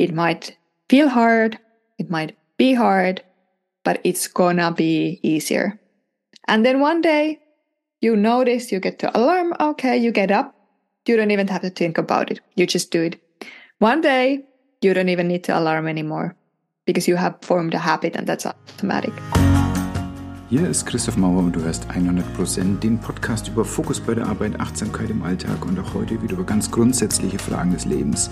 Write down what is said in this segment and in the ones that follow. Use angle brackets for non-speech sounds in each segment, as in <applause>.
It might feel hard, it might be hard, but it's gonna be easier. And then one day you notice, you get to alarm, okay, you get up, you don't even have to think about it, you just do it. One day you don't even need to alarm anymore because you have formed a habit and that's automatic. Hier ist Christoph Mauer und du hörst 100% den Podcast über Fokus bei der Arbeit, Achtsamkeit im Alltag und auch heute wieder über ganz grundsätzliche Fragen des Lebens.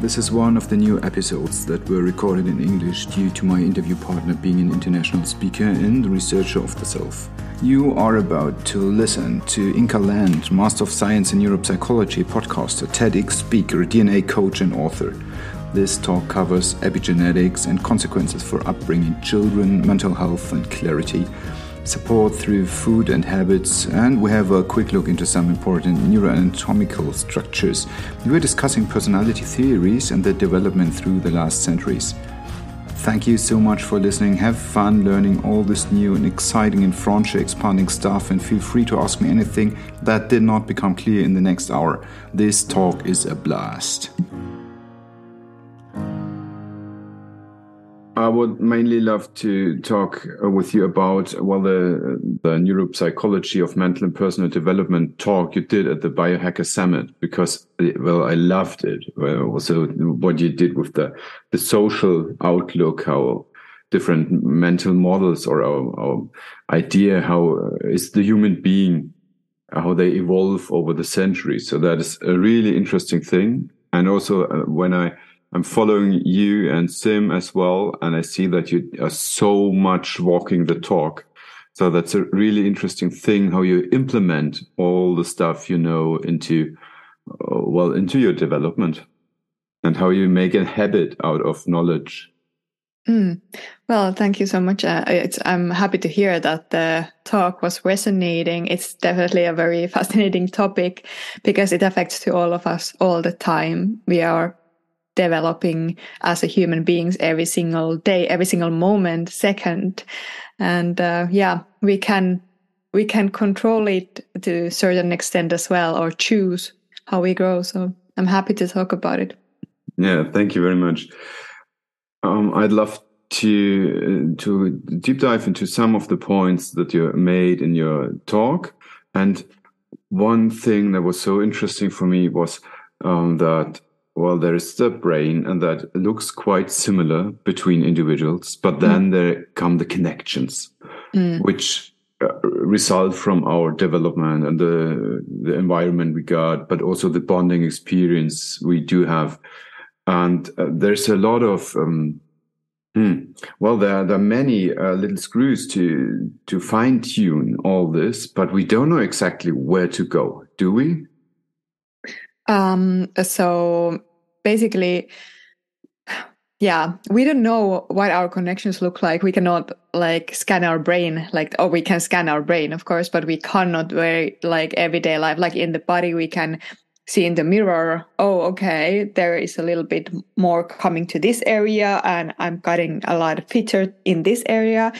This is one of the new episodes that were recorded in English due to my interview partner being an international speaker and researcher of the self. You are about to listen to Inka Land, Master of Science in Neuropsychology, podcaster, TEDx speaker, DNA coach, and author. This talk covers epigenetics and consequences for upbringing children, mental health and clarity, support through food and habits, and we have a quick look into some important neuroanatomical structures. We are discussing personality theories and their development through the last centuries. Thank you so much for listening. Have fun learning all this new and exciting and frontier expanding stuff, and feel free to ask me anything that did not become clear in the next hour. This talk is a blast. I would mainly love to talk uh, with you about well the the neuropsychology of mental and personal development talk you did at the Biohacker Summit because well I loved it. Also what you did with the the social outlook, how different mental models or our, our idea how uh, the human being how they evolve over the centuries. So that is a really interesting thing. And also uh, when I I'm following you and Sim as well, and I see that you are so much walking the talk. So that's a really interesting thing how you implement all the stuff you know into uh, well into your development and how you make a habit out of knowledge. Mm. Well, thank you so much. Uh, I'm happy to hear that the talk was resonating. It's definitely a very <laughs> fascinating topic because it affects to all of us all the time. We are developing as a human beings every single day, every single moment, second. And uh, yeah, we can we can control it to a certain extent as well, or choose how we grow. So I'm happy to talk about it. Yeah, thank you very much. Um, I'd love to to deep dive into some of the points that you made in your talk. And one thing that was so interesting for me was um, that well, there is the brain, and that looks quite similar between individuals, but mm. then mm. there come the connections, mm. which uh, result from our development and the the environment we got, but also the bonding experience we do have. And uh, there's a lot of um, hmm, well, there, there are many uh, little screws to to fine tune all this, but we don't know exactly where to go, do we? Um, so basically, yeah, we don't know what our connections look like. We cannot like scan our brain, like, oh, we can scan our brain, of course, but we cannot very like everyday life, like in the body, we can see in the mirror, oh, okay, there is a little bit more coming to this area and I'm getting a lot of feature in this area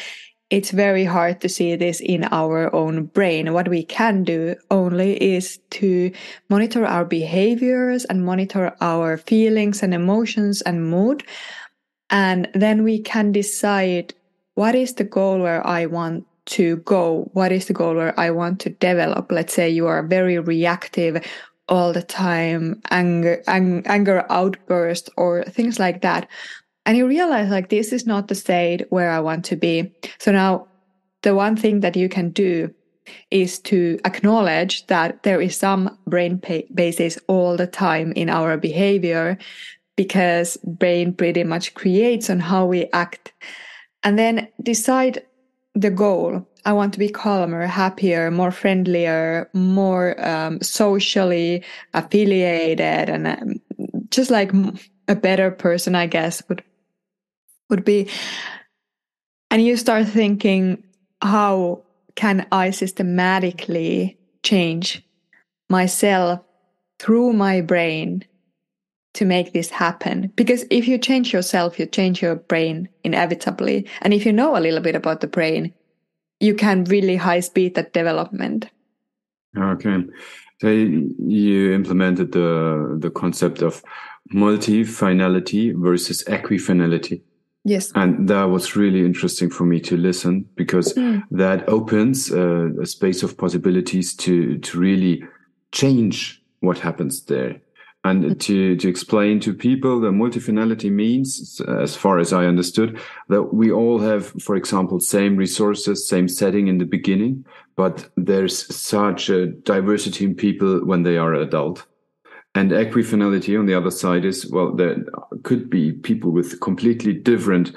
it's very hard to see this in our own brain. What we can do only is to monitor our behaviors and monitor our feelings and emotions and mood. And then we can decide what is the goal where I want to go? What is the goal where I want to develop? Let's say you are very reactive all the time, anger, ang- anger outburst or things like that and you realize like this is not the state where I want to be. So now the one thing that you can do is to acknowledge that there is some brain basis all the time in our behavior because brain pretty much creates on how we act and then decide the goal i want to be calmer happier more friendlier more um, socially affiliated and um, just like a better person i guess would would be and you start thinking how can i systematically change myself through my brain to make this happen? Because if you change yourself you change your brain inevitably. And if you know a little bit about the brain you can really high speed that development. Okay. So you implemented the the concept of multifinality versus equifinality. Yes. And that was really interesting for me to listen because mm. that opens uh, a space of possibilities to, to really change what happens there. And mm. to, to explain to people that multifinality means, as far as I understood, that we all have, for example, same resources, same setting in the beginning, but there's such a diversity in people when they are adult. And equifinality on the other side is, well, there could be people with completely different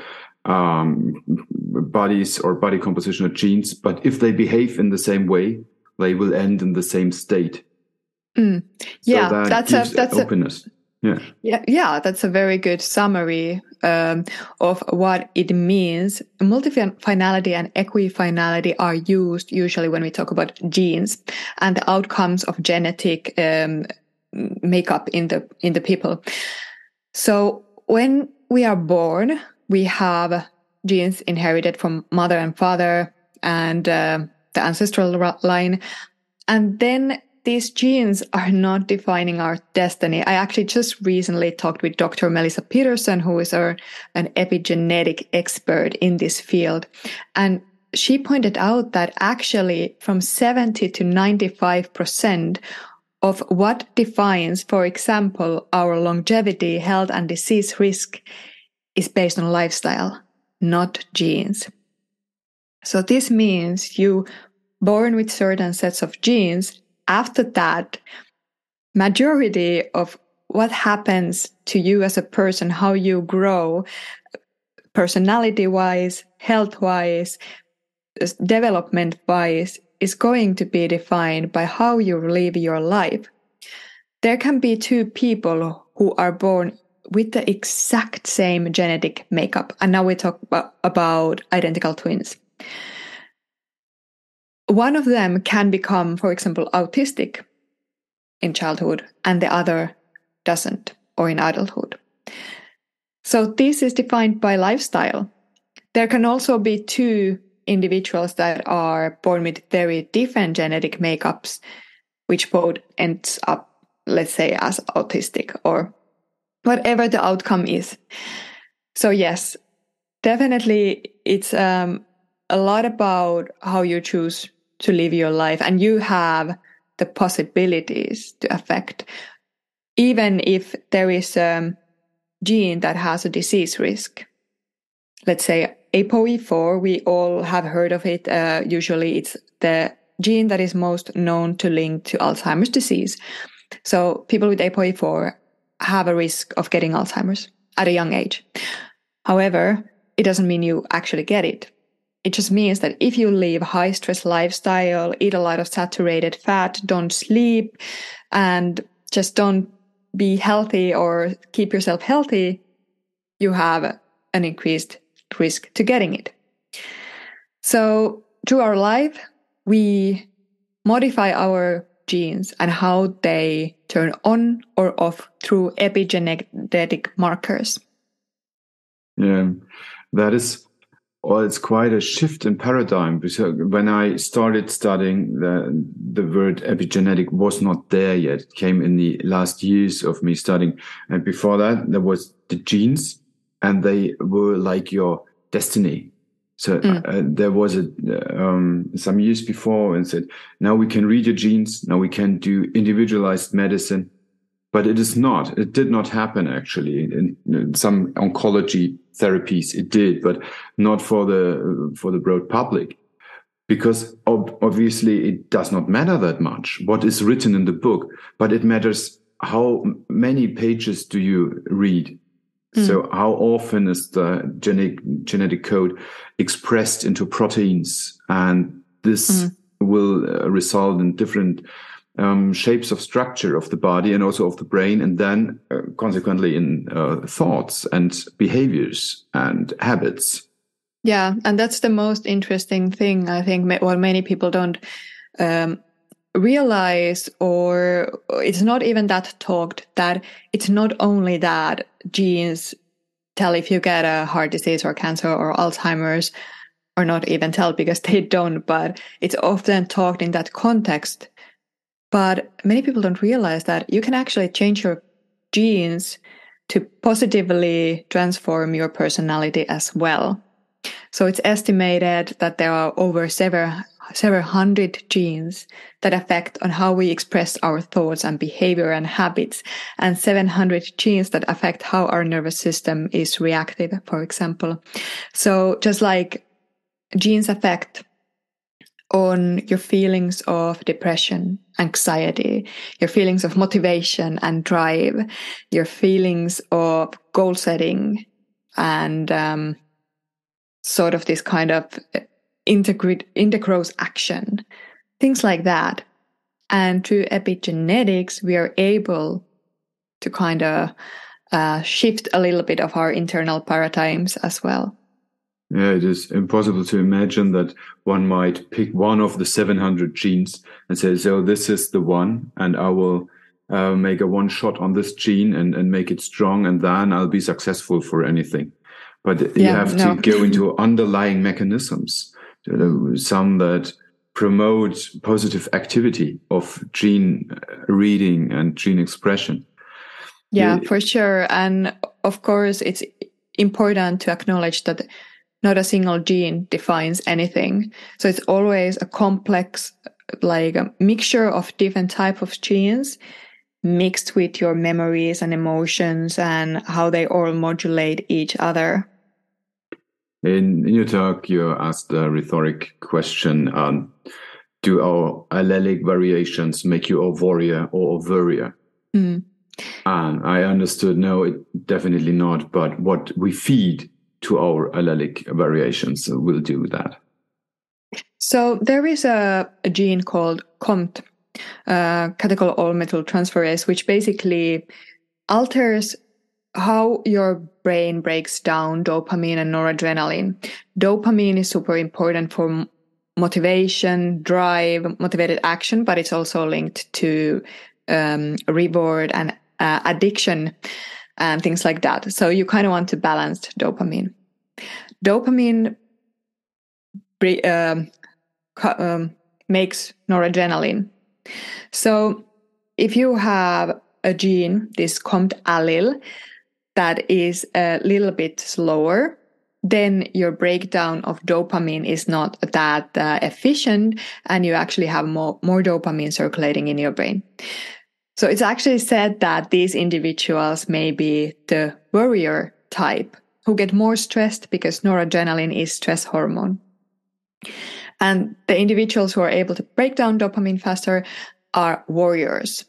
um, bodies or body composition or genes, but if they behave in the same way, they will end in the same state. Mm. Yeah, so that that's a that's openness. A, yeah. yeah, yeah, that's a very good summary um, of what it means. Multifinality and equifinality are used usually when we talk about genes and the outcomes of genetic um, makeup in the in the people. So when we are born, we have genes inherited from mother and father and uh, the ancestral line, and then these genes are not defining our destiny. I actually just recently talked with Dr. Melissa Peterson, who is our, an epigenetic expert in this field. And she pointed out that actually from 70 to 95% of what defines, for example, our longevity, health, and disease risk is based on lifestyle, not genes. So this means you born with certain sets of genes. After that, majority of what happens to you as a person, how you grow, personality wise, health wise, development wise, is going to be defined by how you live your life. There can be two people who are born with the exact same genetic makeup. And now we talk about identical twins. One of them can become, for example, autistic in childhood, and the other doesn't, or in adulthood. So this is defined by lifestyle. There can also be two individuals that are born with very different genetic makeups, which both ends up, let's say, as autistic or whatever the outcome is. So yes, definitely it's um, a lot about how you choose to live your life and you have the possibilities to affect even if there is a gene that has a disease risk let's say ApoE4, we all have heard of it. Uh, usually it's the gene that is most known to link to Alzheimer's disease. So people with ApoE4 have a risk of getting Alzheimer's at a young age. However, it doesn't mean you actually get it. It just means that if you live a high stress lifestyle, eat a lot of saturated fat, don't sleep, and just don't be healthy or keep yourself healthy, you have an increased risk to getting it. So through our life, we modify our genes and how they turn on or off through epigenetic markers. Yeah, that is, well, it's quite a shift in paradigm because when I started studying, the, the word epigenetic was not there yet. It came in the last years of me studying. And before that, there was the genes and they were like your destiny. So mm. uh, there was a um, some years before and said, now we can read your genes, now we can do individualized medicine, but it is not. It did not happen actually. In, in some oncology therapies, it did, but not for the for the broad public, because ob obviously it does not matter that much what is written in the book, but it matters how many pages do you read Mm. So how often is the genetic genetic code expressed into proteins, and this mm. will uh, result in different um, shapes of structure of the body and also of the brain, and then uh, consequently in uh, thoughts and behaviors and habits. Yeah, and that's the most interesting thing I think. What many people don't um, realize or it's not even that talked that it's not only that genes tell if you get a heart disease or cancer or alzheimer's or not even tell because <laughs> they don't but it's often talked in that context but many people don't realize that you can actually change your genes to positively transform your personality as well. So it's estimated that there are over several several hundred genes that affect on how we express our thoughts and behavior and habits and 700 genes that affect how our nervous system is reactive for example. So just like genes affect on your feelings of depression, anxiety, your feelings of motivation and drive, your feelings of goal setting, and um, sort of this kind of integrate integrous action, things like that. And through epigenetics, we are able to kind of uh, shift a little bit of our internal paradigms as well. Yeah, it is impossible to imagine that one might pick one of the 700 genes and say, so this is the one, and I will uh, make a one shot on this gene and, and make it strong, and then I'll be successful for anything. But yeah, you have no. to go into underlying mechanisms, Uh, some that promote positive activity of gene uh, reading and gene expression. Yeah, for sure. And of course, it's important to acknowledge that not a single gene defines anything. So it's always a complex, like a mixture of different type of genes mixed with your memories and emotions and how they all modulate each other. In, in your talk, you asked a rhetoric question. Um, do our allelic variations make you a warrior or a? Mm. And I understood, no, it, definitely not. But what we feed to our allelic variations will do that. So there is a, a gene called COMT, uh, catechol-O-methyltransferase, which basically alters how your brain breaks down dopamine and noradrenaline. Dopamine is super important for motivation, drive, motivated action, but it's also linked to um, reward and uh, addiction and things like that. So you kind of want to balance dopamine. Dopamine um, um, makes noradrenaline. So if you have a gene, this COMT allele, that is a little bit slower, then your breakdown of dopamine is not that uh, efficient and you actually have more, more dopamine circulating in your brain. So it's actually said that these individuals may be the worrier type who get more stressed because noradrenaline is stress hormone. And the individuals who are able to break down dopamine faster are warriors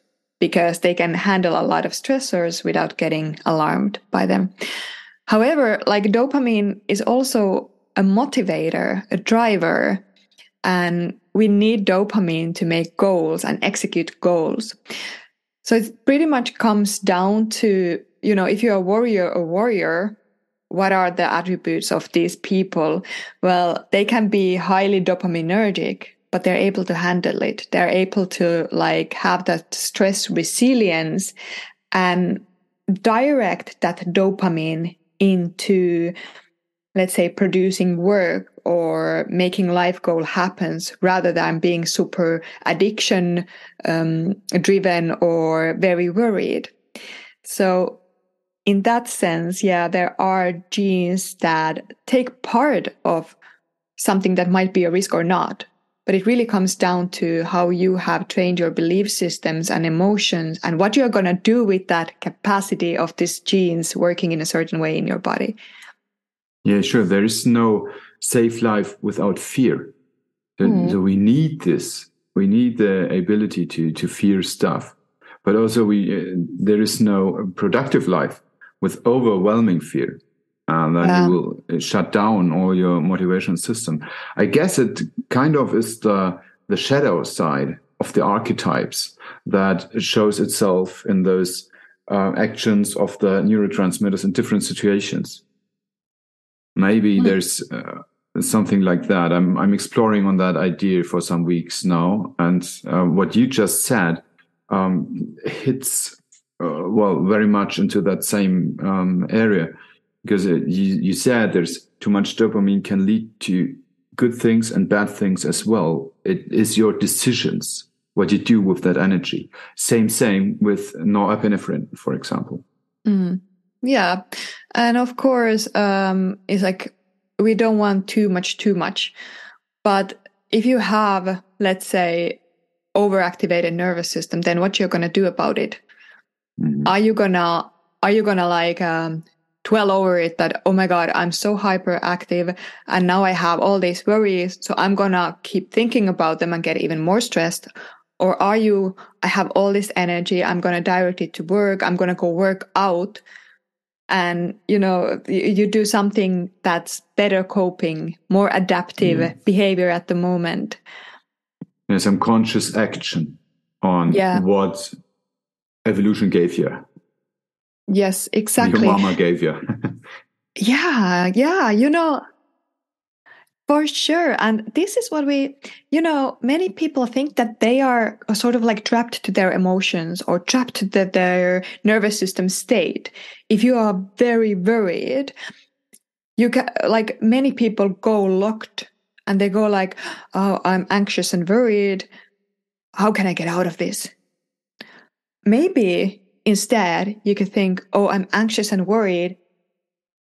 because they can handle a lot of stressors without getting alarmed by them. However, like dopamine is also a motivator, a driver, and we need dopamine to make goals and execute goals. So it pretty much comes down to, you know, if you're a warrior or warrior, what are the attributes of these people? Well, they can be highly dopaminergic, but they're able to handle it. They're able to like have that stress resilience and direct that dopamine into, let's say, producing work or making life goal happens rather than being super addiction um, driven or very worried. So in that sense, yeah, there are genes that take part of something that might be a risk or not. But it really comes down to how you have trained your belief systems and emotions and what you're going to do with that capacity of these genes working in a certain way in your body. Yeah, sure. There is no safe life without fear. Mm. So we need this. We need the ability to, to fear stuff. But also we, uh, there is no productive life with overwhelming fear and then yeah. you will shut down all your motivation system i guess it kind of is the the shadow side of the archetypes that shows itself in those uh, actions of the neurotransmitters in different situations maybe mm. there's uh, something like that i'm i'm exploring on that idea for some weeks now and uh, what you just said um, hits uh, well very much into that same um, area because it, you, you said there's too much dopamine can lead to good things and bad things as well it is your decisions what you do with that energy same same with norepinephrine for example mm. Yeah. And of course, um, it's like we don't want too much, too much. But if you have, let's say, overactivated nervous system, then what you're gonna do about it? Mm-hmm. Are you gonna are you gonna like um, dwell over it that oh my god i'm so hyperactive and now i have all these worries. So i'm gonna keep thinking about them and get even more stressed. Or are you i have all this energy i'm gonna direct it to work i'm gonna go work out. And you know you, you do something that's better coping more adaptive yeah. behavior at the moment. There's some conscious action on yeah. what evolution gave you Yes, exactly. Your mama gave you. <laughs> yeah, yeah. You know, for sure. And this is what we, you know, many people think that they are sort of like trapped to their emotions or trapped to the, their nervous system state. If you are very worried, you can, like many people go locked and they go like, oh, I'm anxious and worried. How can I get out of this? Maybe Instead, you could think, oh, I'm anxious and worried.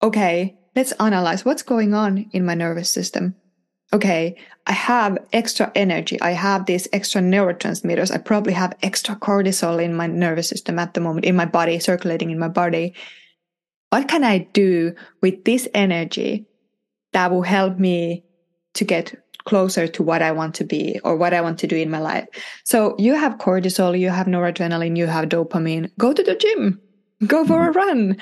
Okay, let's analyze what's going on in my nervous system. Okay, I have extra energy. I have these extra neurotransmitters. I probably have extra cortisol in my nervous system at the moment, in my body, circulating in my body. What can I do with this energy that will help me to get closer to what I want to be or what I want to do in my life. So you have cortisol, you have noradrenaline, you have dopamine. Go to the gym, go for a mm-hmm. run.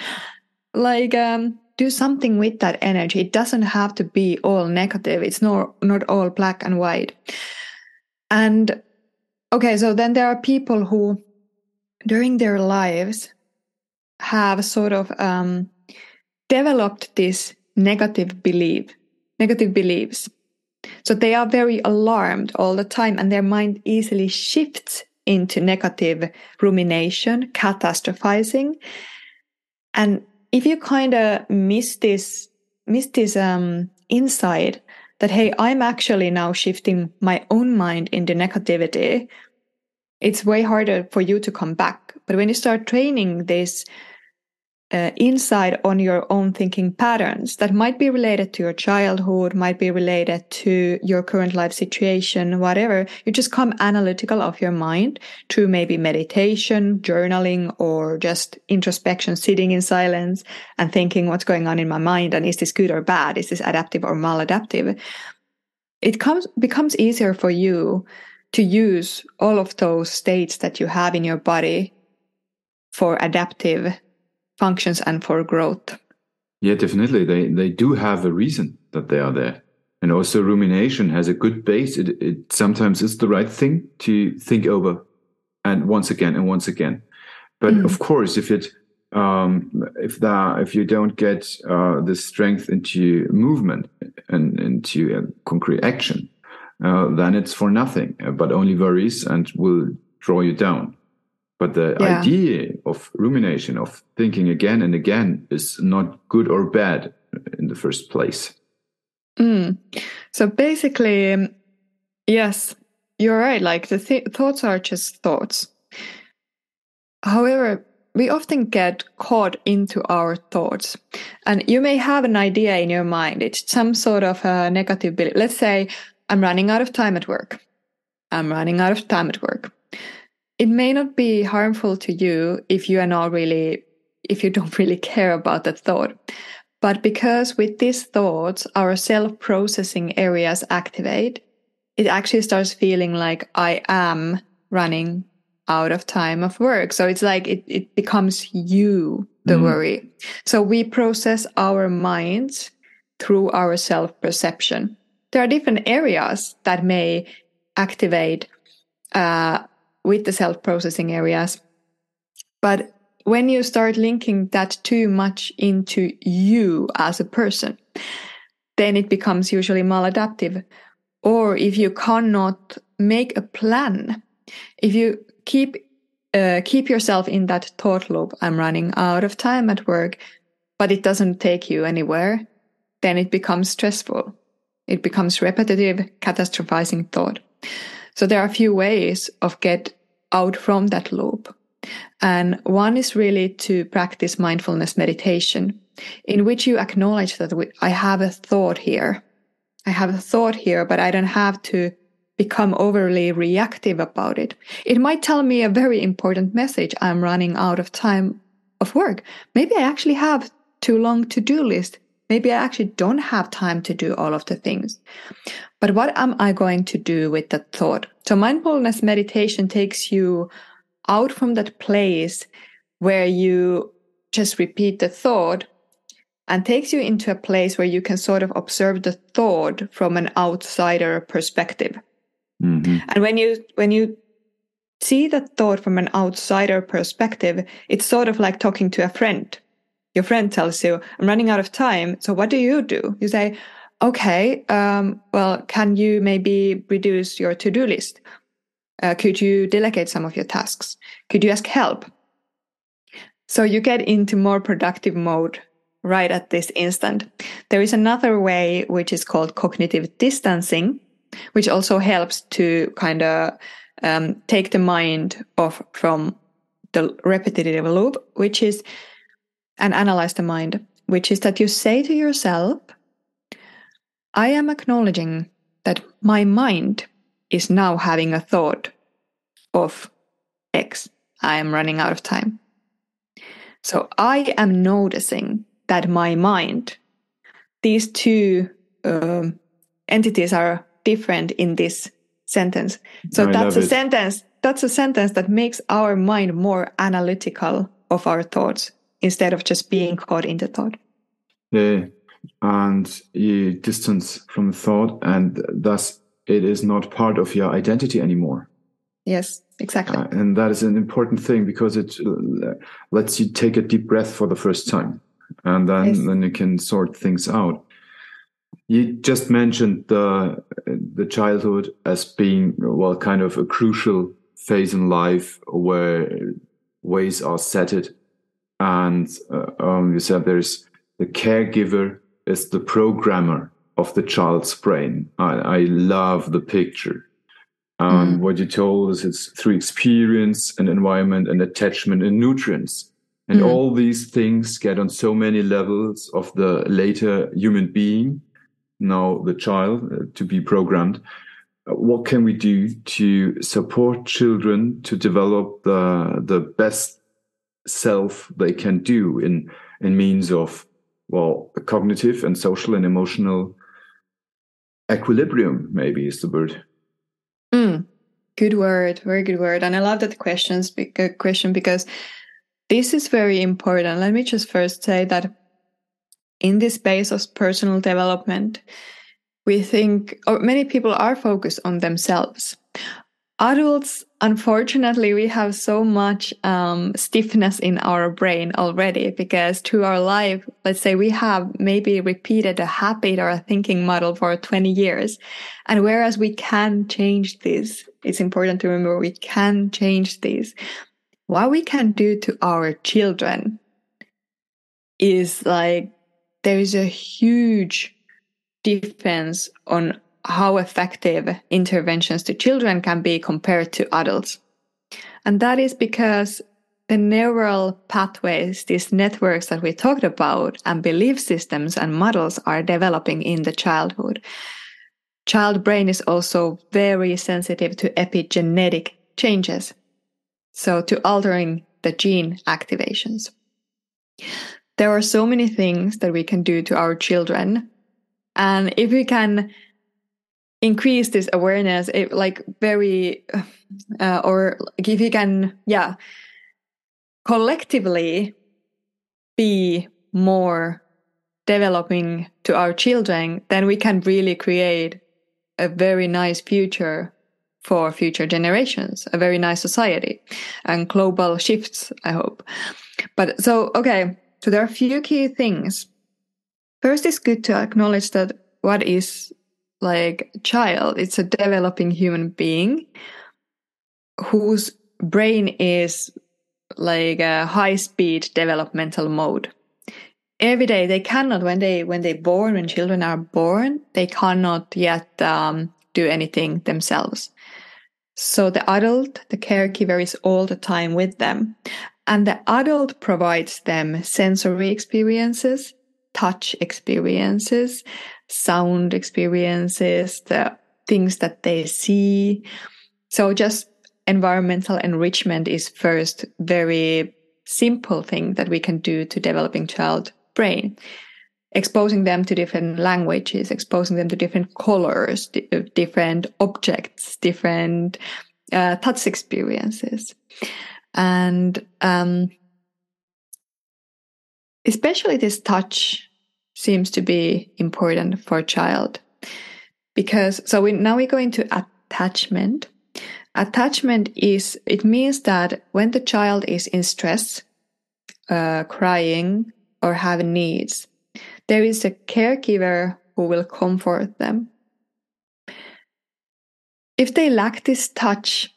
Like, um, do something with that energy. It doesn't have to be all negative. It's not, not all black and white. And okay, so then there are people who during their lives have sort of um, developed this negative belief, negative beliefs so they are very alarmed all the time and their mind easily shifts into negative rumination, catastrophizing. And if you kind of miss this, miss this um, insight that, hey, I'm actually now shifting my own mind into negativity, it's way harder for you to come back. But when you start training this uh, insight on your own thinking patterns that might be related to your childhood, might be related to your current life situation, whatever. You just come analytical of your mind through maybe meditation, journaling, or just introspection, sitting in silence and thinking what's going on in my mind and is this good or bad? Is this adaptive or maladaptive? It comes becomes easier for you to use all of those states that you have in your body for adaptive functions and for growth. Yeah, definitely. They they do have a reason that they are there. And also rumination has a good base. It, it sometimes is the right thing to think over and once again and once again. But mm. of course, if it um, if that if you don't get uh, the strength into movement and into uh, concrete action, uh, then it's for nothing, but only worries and will draw you down. But the yeah. idea of rumination, of thinking again and again, is not good or bad in the first place. Mm. So basically, um, yes, you're right. Like the th- thoughts are just thoughts. However, we often get caught into our thoughts. And you may have an idea in your mind. It's some sort of a negative belief. Let's say I'm running out of time at work. I'm running out of time at work it may not be harmful to you if you are not really if you don't <laughs> really care about that thought. But because with these thoughts our self-processing areas activate it actually starts feeling like i am running out of time of work. So it's like it, it becomes you the mm. worry. So we process our minds through our self-perception. There are different areas that may activate uh, with the self processing areas. But when you start linking that too much into you as a person, then it becomes usually maladaptive. Or if you cannot make a plan, if you keep uh, keep yourself in that thought loop, I'm running out of time at work, but it doesn't take you anywhere, then it becomes stressful. It becomes repetitive, catastrophizing thought. So there are a few ways of get out from that loop. And one is really to practice mindfulness meditation, in which you acknowledge that I have a thought here. I have a thought here, but I don't have to become overly reactive about it. It might tell me a very important message. I'm running out of time of work. Maybe I actually have too long to do list. Maybe I actually don't have time to do all of the things. But what am I going to do with that thought? So mindfulness meditation takes you out from that place where you just repeat the thought and takes you into a place where you can sort of observe the thought from an outsider perspective. Mm-hmm. And when you when you see the thought from an outsider perspective, it's sort of like talking to a friend. Your friend tells you, "I'm running out of time." So what do you do? You say, "Okay, um, well, can you maybe reduce your to-do list? Uh, could you delegate some of your tasks? Could you ask help?" So you get into more productive mode right at this instant. There is another way which is called cognitive distancing, which also helps to kind of um, take the mind off from the repetitive loop, which is, and analyze the mind, which is that you say to yourself, I am acknowledging that my mind is now having a thought of X. I am running out of time. So I am noticing that my mind, these two um, entities are different in this sentence. So I that's a it. sentence. That's a sentence that makes our mind more analytical of our thoughts instead of just being caught in the thought. Yeah, and you distance from the thought, and thus it is not part of your identity anymore. Yes, exactly. Uh, and that is an important thing because it uh, lets you take a deep breath for the first time, and then yes. then you can sort things out. You just mentioned the the childhood as being well, kind of a crucial phase in life where ways are set and uh, um, you said there's the caregiver is the programmer of the child's brain. I, I love the picture. Um, mm. What you told us, it's through experience and environment and attachment and nutrients. And mm. all these things get on so many levels of the later human being now the child uh, to be programmed uh, what can we do to support children to develop the the best self they can do in in means of well cognitive and social and emotional equilibrium maybe is the word. Mm, good word. Very good word. And i love that questions uh, question because this is very important. Let me just first say that in this space of personal development, we think, or many people are focused on themselves. Adults, unfortunately, we have so much um, stiffness in our brain already because through our life, let's say we have maybe repeated a habit or a thinking model for 20 years. And whereas we can change this, it's important to remember we can change this. What we can do to our children is like there is a huge difference on how effective interventions to children can be compared to adults. And that is because the neural pathways, these networks that we talked about, and belief systems and models are developing in the childhood. Child brain is also very sensitive to epigenetic changes, so to altering the gene activations there are so many things that we can do to our children. And if we can increase this awareness, it, like very, uh, or if we can, yeah, collectively be more developing to our children, then we can really create a very nice future for future generations, a very nice society and global shifts, I hope. But so, okay, so there are a few key things. First, it's good to acknowledge that what is like child, it's a developing human being whose brain is like a high speed developmental mode. Every day they cannot when they when they born when children are born they cannot yet um, do anything themselves. So the adult, the caregiver is all the time with them. And the adult provides them sensory experiences, touch experiences, sound experiences, the things that they see. So just environmental enrichment is first very simple thing that we can do to developing child brain exposing them to different languages exposing them to different colors uh, different objects different uh, touch experiences and um, especially this touch seems to be important for a child. Because so we now we go into attachment. Attachment is it means that when the child is in stress uh, crying or having needs there is a caregiver who will comfort them. If they lack this touch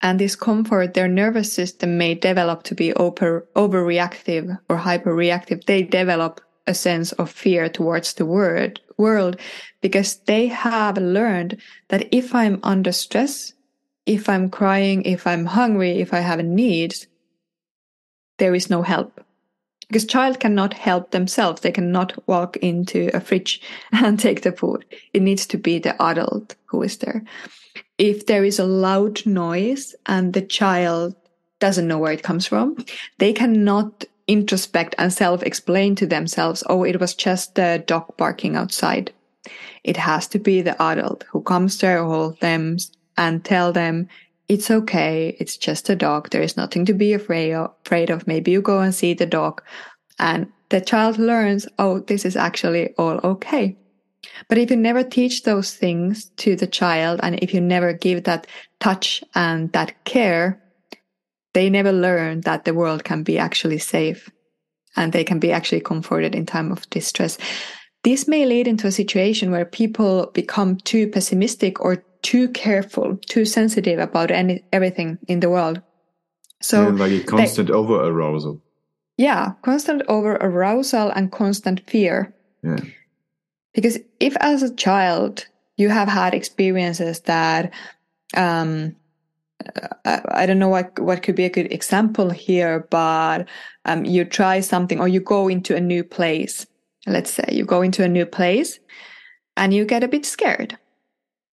and this comfort, their nervous system may develop to be over, overreactive or hyperreactive. They develop a sense of fear towards the word, world because they have learned that if I'm under stress, if I'm crying, if I'm hungry, if I have needs, there is no help. Because child cannot help themselves. They cannot walk into a fridge <laughs> and take the food. It needs to be the adult who is there. If there is a loud noise and the child doesn't know where it comes from, they cannot introspect and self explain to themselves, oh, it was just the dog barking outside. It has to be the adult who comes there, hold them, and tell them, it's okay, it's just a dog, there is nothing to be afraid of. Maybe you go and see the dog. And the child learns, oh, this is actually all okay. But if you never teach those things to the child and if you never give that touch and that care, they never learn that the world can be actually safe and they can be actually comforted in time of distress. This may lead into a situation where people become too pessimistic or too careful, too sensitive about any everything in the world. So yeah, like a constant over arousal. Yeah, constant over arousal and constant fear. Yeah. Because if as a child you have had experiences that um, I, don't know what what could be a good example here, but um, you try something or you go into a new place. Let's say you go into a new place and you get a bit scared.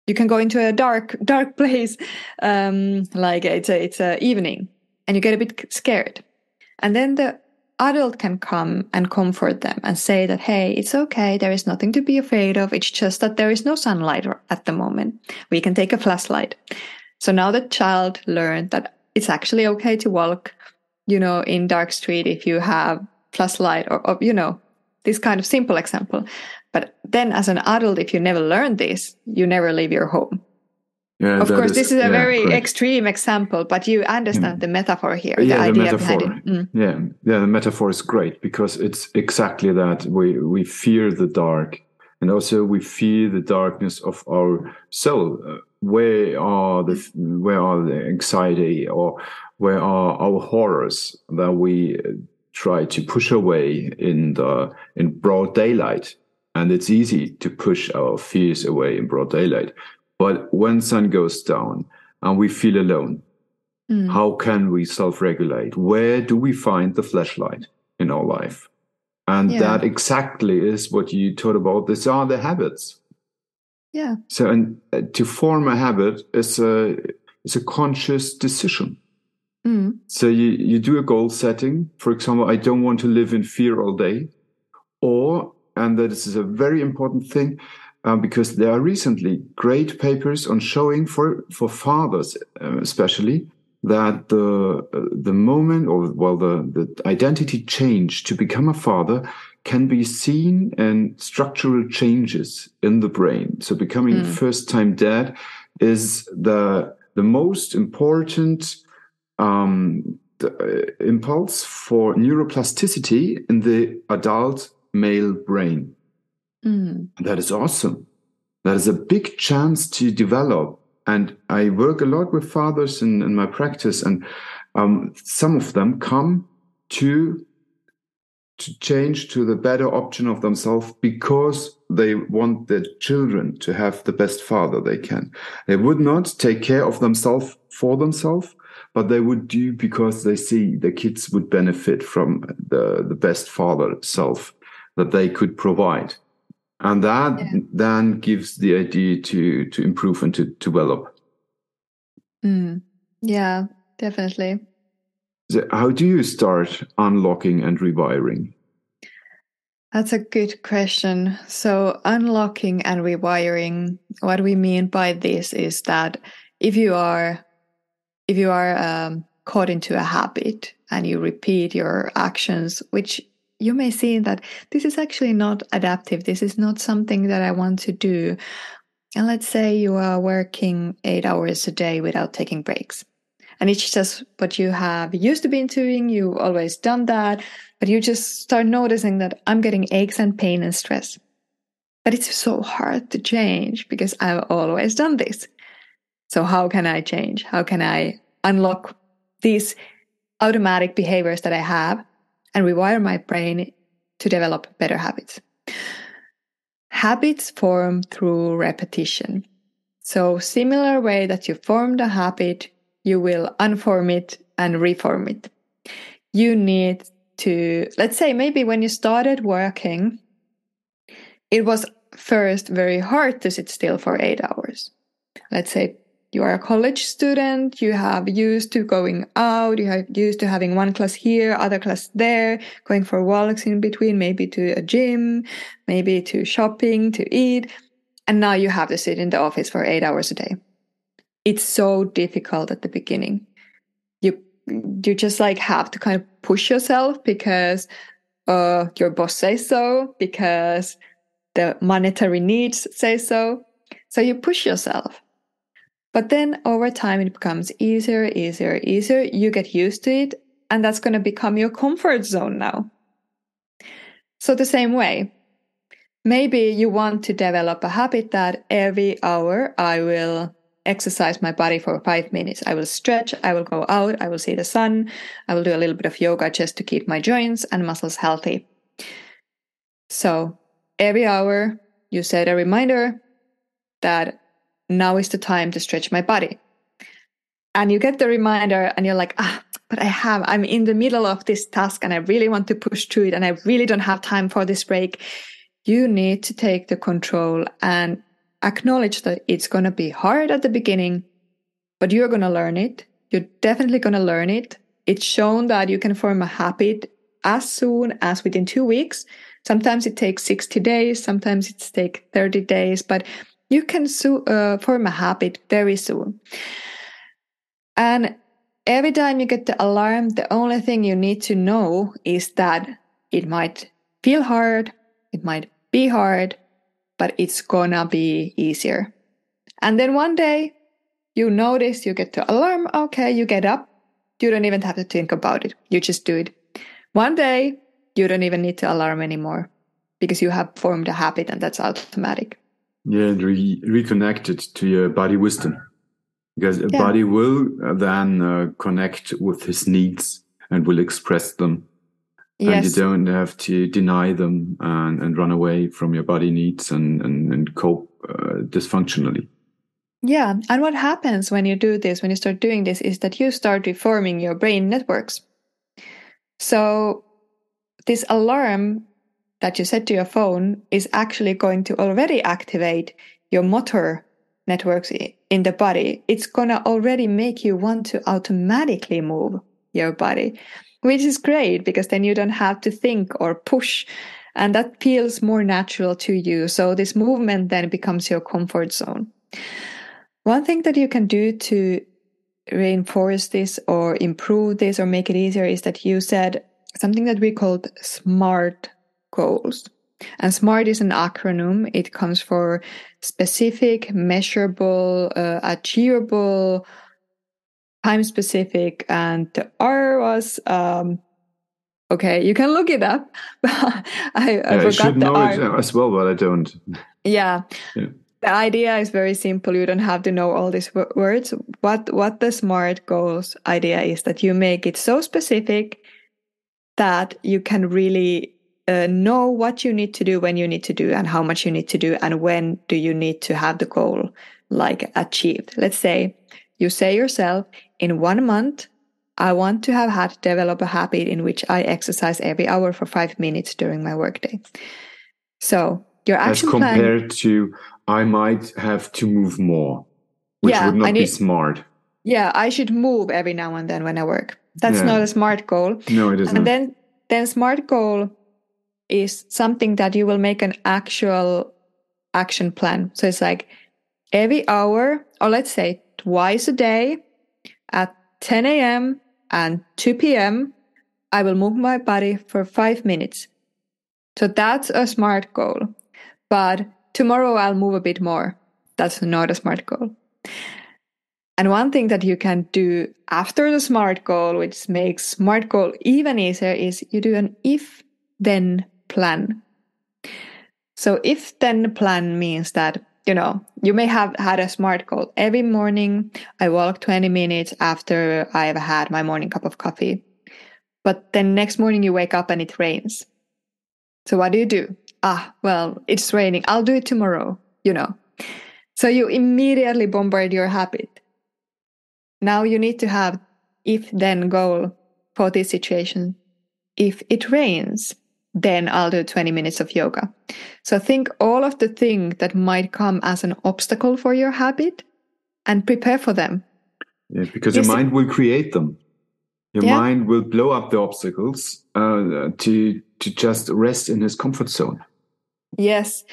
You can go into a dark <laughs> dark place, um, like it's a it's a evening, and you get a bit scared, and then the adult can come and comfort them and say that hey it's okay. There is nothing to be afraid of. It's just that there is no sunlight at the moment. We can take a flashlight so now the child learned that it's actually okay to walk, you know, in dark street if you have flashlight or, or, you know, this kind of simple example. But then as an adult, if you never learn this, you never leave your home. Yeah, of course, is, this is a yeah, very correct. extreme example, but you understand yeah. the metaphor here, the idea the metaphor. Mm. Yeah, yeah, the metaphor is great because it's exactly that. We we fear the dark, and also we fear the darkness of our soul. Uh, where are the where are the anxiety or where are our horrors that we try to push away in the in broad daylight and it's easy to push our fears away in broad daylight but when sun goes down and we feel alone mm. how can we self-regulate where do we find the flashlight in our life and yeah. that exactly is what you taught about these are the habits yeah. So, and uh, to form a habit is a is a conscious decision. Mm. So you you do a goal setting. For example, I don't want to live in fear all day, or and that is a very important thing. Uh, because there are recently great papers on showing for for fathers uh, especially that the the moment or well the the identity change to become a father can be seen in structural changes in the brain. So becoming mm. first time dad is the the most important um, the, uh, impulse for neuroplasticity in the adult male brain. Mm. That is awesome. That is a big chance to develop. And I work a lot with fathers in, in my practice, and um, some of them come to to change to the better option of themselves because they want their children to have the best father they can. They would not take care of themselves for themselves, but they would do because they see the kids would benefit from the, the best father self that they could provide. And that yeah. then gives the idea to to improve and to, to develop. Mm. Yeah, definitely. So how do you start unlocking and rewiring? That's a good question. So, unlocking and rewiring, what we mean by this is that if you are if you are um, caught into a habit and you repeat your actions, which you may see that this is actually not adaptive, this is not something that I want to do. And let's say you are working eight hours a day without taking breaks. And it's just what you have used to be doing. You always done that. But you just start noticing that i'm getting aches and pain and stress. But it's so hard to change because i've always done this. So how can i change? How can i unlock these automatic behaviors that i have and rewire my brain to develop better habits habits form through repetition so similar way that you formed a habit you will unform it and reform it. You need to, let's say, maybe when you started working, it was first very hard to sit still for eight hours. Let's say you are a college student, you have used to going out, you have used to having one class here, other class there, going for walks in between, maybe to a gym, maybe to shopping, to eat. And now you have to sit in the office for eight hours a day it's so difficult at the beginning. You you just like have to kind of push yourself because uh, your boss says so, because the monetary needs say so. So you push yourself. But then over time, it becomes easier, easier, easier. You get used to it, and that's going to become your comfort zone now. So, the same way, maybe you want to develop a habit that every hour I will exercise my body for five minutes. I will stretch, I will go out, I will see the sun, I will do a little bit of yoga just to keep my joints and muscles healthy. So every hour, you set a reminder that now is the time to stretch my body. And you get the reminder and you're like, ah, but I have, I'm in the middle of this task and I really want to push through it and I really don't have time for this break. You need to take the control and acknowledge that it's going to be hard at the beginning, but you're going to learn it. You're definitely going to learn it. It's shown that you can form a habit as soon as within two weeks. Sometimes it takes 60 days, sometimes it takes 30 days, but you can su- uh, form a habit very soon. And every time you get the alarm, the only thing you need to know is that it might feel hard, it might be hard, but it's gonna be easier. And then one day you notice you get the alarm, okay, you get up, you don't even have to think about it, you just do it. One day you don't even need to alarm anymore because you have formed a habit and that's automatic. Yeah, and re- reconnect it to your body wisdom because a yeah. body will then uh, connect with his needs and will express them Yes. And you don't have to deny them and, and run away from your body needs and, and, and cope uh, dysfunctionally. Yeah. And what happens when you do this, when you start doing this, is that you start reforming your brain networks. So, this alarm that you set to your phone is actually going to already activate your motor networks in the body. It's going to already make you want to automatically move your body which is great because then you don't have to think or push and that feels more natural to you so this movement then becomes your comfort zone one thing that you can do to reinforce this or improve this or make it easier is that you said something that we called smart goals and SMART is an acronym. It comes for specific, measurable, uh, achievable, time specific and the R was um, okay. You can look it up. <laughs> I, I yeah, forgot I should know R. it as well, but I don't. Yeah. yeah. The idea is very simple. You don't have to know all these words. What what the smart goals idea is that you make it so specific that you can really uh, know what you need to do when you need to do and how much you need to do and when do you need to have the goal like achieved. Let's say you say yourself in one month i want to have had develop a habit in which i exercise every hour for five minutes during my workday. So your action as compared plan, to i might have to move more which Yeah, would not I be smart. Yeah i should move every now and then when i work. That's Yeah. not a smart goal. No it isn't. and then then smart goal is something that you will make an actual action plan. So it's like every hour or let's say twice a day at 10 a.m and 2 p.m i will move my body for five minutes. So that's a smart goal. But tomorrow i'll move a bit more. That's not a smart goal. And one thing that you can do after the SMART goal, which makes SMART goal even easier, is you do an if then plan. So, if then plan means that, you know, you may have had a SMART goal. Every morning, I walk 20 minutes after I've had my morning cup of coffee. But then next morning, you wake up and it rains. So, what do you do? Ah, well, it's raining. I'll do it tomorrow, you know. So, you immediately bombard your habit now you need to have if then goal for this situation. If it rains, then I'll do 20 minutes of yoga. So think all of the things that might come as an obstacle for your habit and prepare for them. Yeah, because Yes, your mind will create them. Your Yeah. mind will blow up the obstacles uh, to to just rest in his comfort zone. Yes.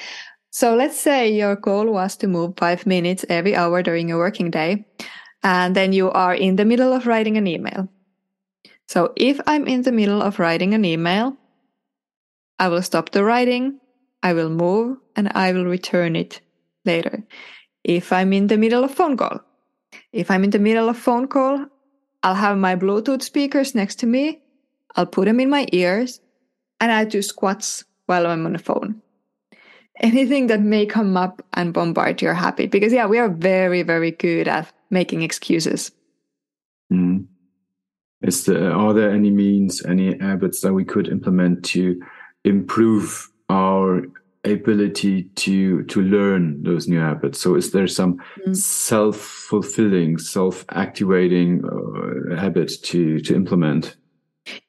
So let's say your goal was to move five minutes every hour during your working day, and then you are in the middle of writing an email. So if I'm in the middle of writing an email, I will stop the writing, I will move, and I will return it later. If I'm in the middle of phone call, if I'm in the middle of phone call, I'll have my Bluetooth speakers next to me. I'll put them in my ears and I do squats while I'm on the phone. Anything that may come up and bombard your habit. Because, yeah, we are very, very good at making excuses. Mm. Is there, are there any means, any habits that we could implement to improve our ability to to learn those new habits? So, is there some Mm. self-fulfilling, self-activating uh, habit to to implement?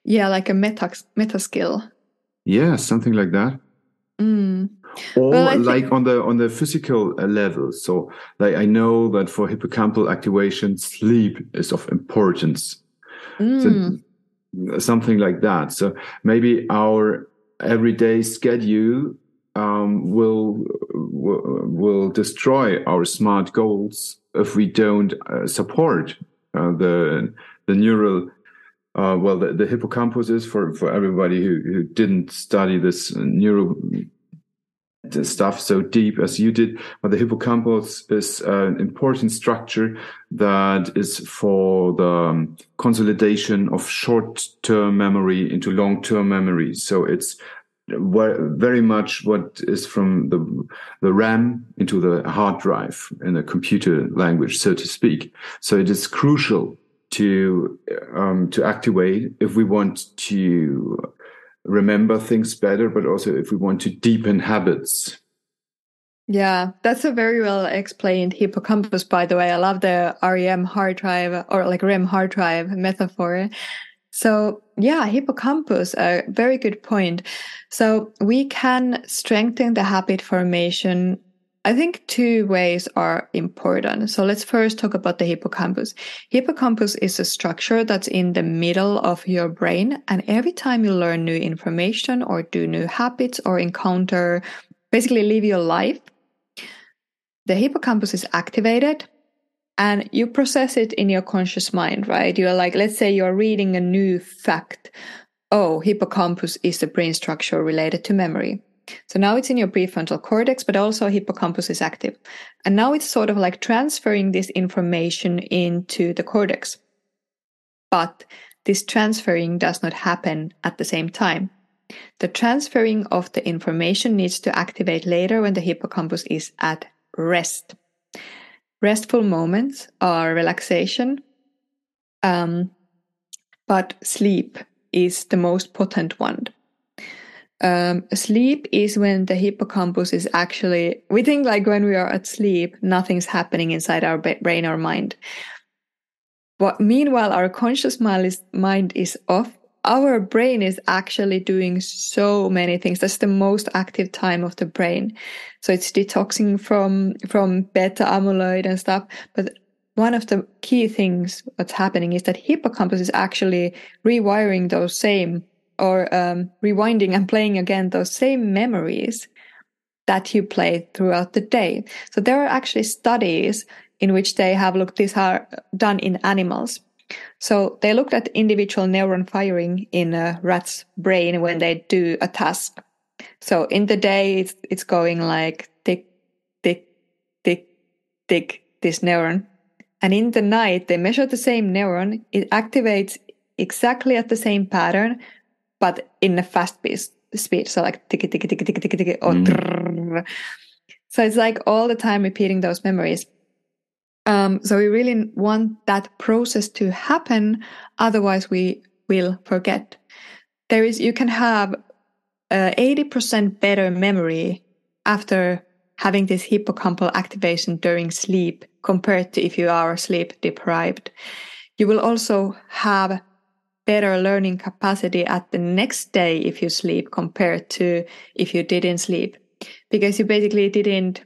Yeah, like a meta, meta skill. Yeah, something like that. Mm. or Well, I think- like on the on the physical uh, level so like i know that for hippocampal activation sleep is of importance Mm. so something like that so maybe our everyday schedule um, will will destroy our smart goals if we don't uh, support uh, the the neural uh, well the, the hippocampus is for for everybody who, who didn't study this neural the stuff so deep as you did but the hippocampus is an important structure that is for the um, consolidation of short-term memory into long-term memory so it's very much what is from the the RAM into the hard drive in a computer language, so to speak. So it is crucial to um, to activate if we want to remember things better, but also if we want to deepen habits. Yeah, that's a very well explained hippocampus, by the way. I love the REM hard drive or like REM hard drive metaphor. So, yeah, hippocampus, a very good point. So, we can strengthen the habit formation. I think two ways are important. So, let's first talk about the hippocampus. Hippocampus is a structure that's in the middle of your brain. And every time you learn new information or do new habits or encounter, basically live your life, the hippocampus is activated and you process it in your conscious mind, right? You're like, let's say you're reading a new fact. Oh, hippocampus is the brain structure related to memory. So now it's in your prefrontal cortex, but also hippocampus is active. And now it's sort of like transferring this information into the cortex. But this transferring does not happen at the same time. The transferring of the information needs to activate later when the hippocampus is at rest. Restful moments are relaxation, um, but sleep is the most potent one. Um, sleep is when the hippocampus is actually, we think like when we are at sleep, nothing's happening inside our brain or mind. But meanwhile, our conscious mind is, mind is off. Our brain is actually doing so many things. That's the most active time of the brain. So it's detoxing from, from beta amyloid and stuff. But one of the key things that's happening is that hippocampus is actually rewiring those same or um, rewinding and playing again those same memories that you play throughout the day. So there are actually studies in which they have looked, these are done in animals. So they looked at individual neuron firing in a rat's brain when they do a task. So in the day, it's, it's going like tick, tick, tick, tick, this neuron. And in the night, they measure the same neuron. It activates exactly at the same pattern, but in a fast speed. So like ticky ticky ticky ticky ticky ticky or mm. so it's like all the time repeating those memories. Um, so we really want that process to happen, otherwise we will forget. There is you can have uh, 80% better memory after having this hippocampal activation during sleep compared to if you are sleep deprived. You will also have better learning capacity at the next day if you sleep compared to if you didn't sleep. Because you basically didn't